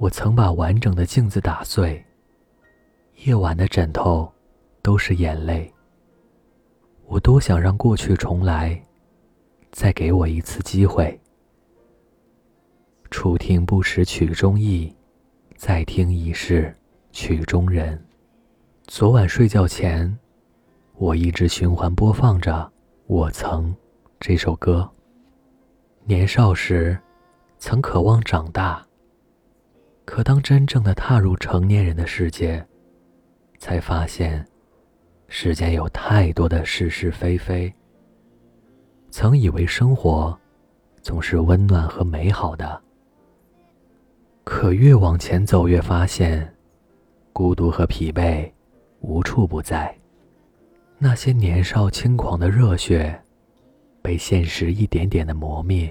我曾把完整的镜子打碎，夜晚的枕头都是眼泪。我多想让过去重来，再给我一次机会。初听不识曲中意，再听已是曲中人。昨晚睡觉前，我一直循环播放着《我曾》这首歌。年少时，曾渴望长大，可当真正的踏入成年人的世界，才发现。世间有太多的是是非非。曾以为生活总是温暖和美好的，可越往前走，越发现孤独和疲惫无处不在。那些年少轻狂的热血，被现实一点点的磨灭；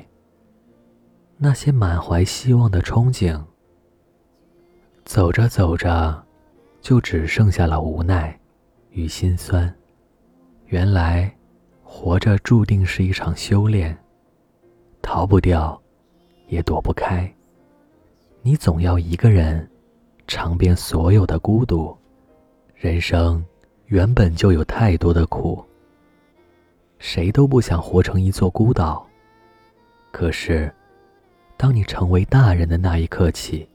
那些满怀希望的憧憬，走着走着，就只剩下了无奈。与心酸，原来活着注定是一场修炼，逃不掉，也躲不开。你总要一个人尝遍所有的孤独。人生原本就有太多的苦，谁都不想活成一座孤岛。可是，当你成为大人的那一刻起，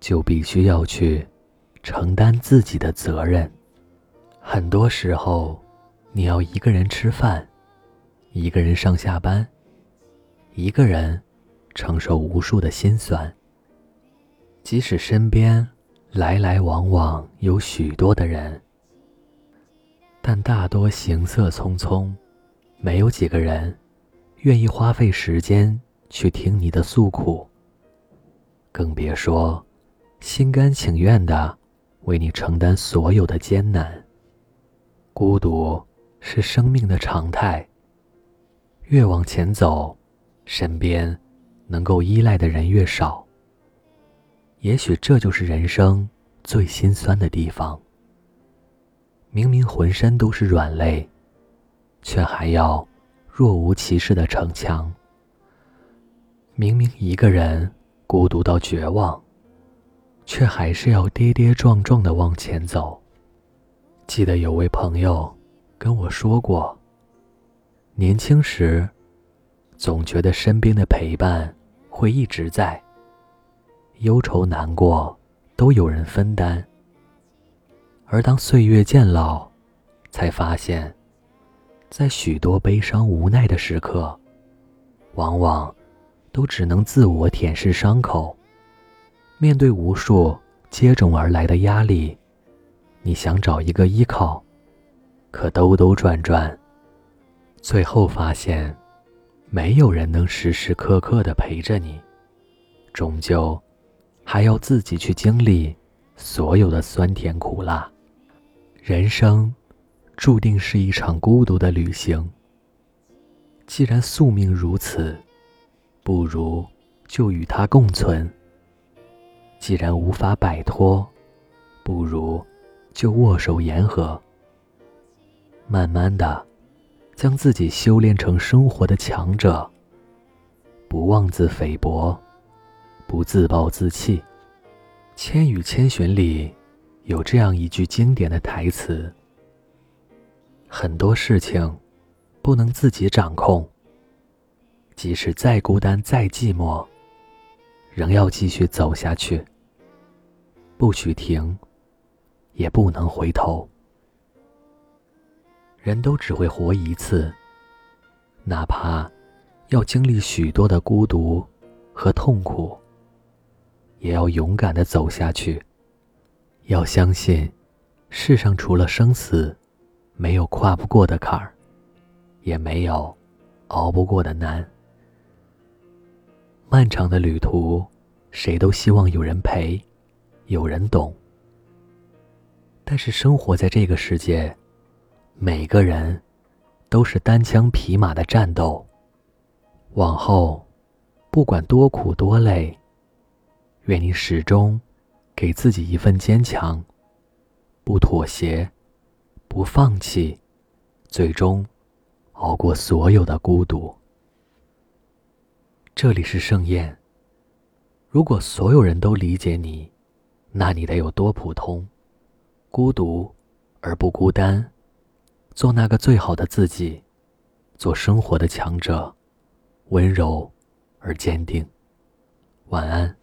就必须要去承担自己的责任。很多时候，你要一个人吃饭，一个人上下班，一个人承受无数的心酸。即使身边来来往往有许多的人，但大多行色匆匆，没有几个人愿意花费时间去听你的诉苦，更别说心甘情愿的为你承担所有的艰难。孤独是生命的常态。越往前走，身边能够依赖的人越少。也许这就是人生最心酸的地方。明明浑身都是软肋，却还要若无其事的逞强。明明一个人孤独到绝望，却还是要跌跌撞撞的往前走。记得有位朋友跟我说过，年轻时总觉得身边的陪伴会一直在，忧愁难过都有人分担。而当岁月渐老，才发现，在许多悲伤无奈的时刻，往往都只能自我舔舐伤口，面对无数接踵而来的压力。你想找一个依靠，可兜兜转转，最后发现，没有人能时时刻刻的陪着你，终究还要自己去经历所有的酸甜苦辣。人生注定是一场孤独的旅行。既然宿命如此，不如就与它共存。既然无法摆脱，不如。就握手言和，慢慢的，将自己修炼成生活的强者。不妄自菲薄，不自暴自弃。《千与千寻》里有这样一句经典的台词：很多事情不能自己掌控，即使再孤单再寂寞，仍要继续走下去，不许停。也不能回头。人都只会活一次，哪怕要经历许多的孤独和痛苦，也要勇敢的走下去。要相信，世上除了生死，没有跨不过的坎儿，也没有熬不过的难。漫长的旅途，谁都希望有人陪，有人懂。但是生活在这个世界，每个人都是单枪匹马的战斗。往后，不管多苦多累，愿你始终给自己一份坚强，不妥协，不放弃，最终熬过所有的孤独。这里是盛宴，如果所有人都理解你，那你得有多普通？孤独而不孤单，做那个最好的自己，做生活的强者，温柔而坚定。晚安。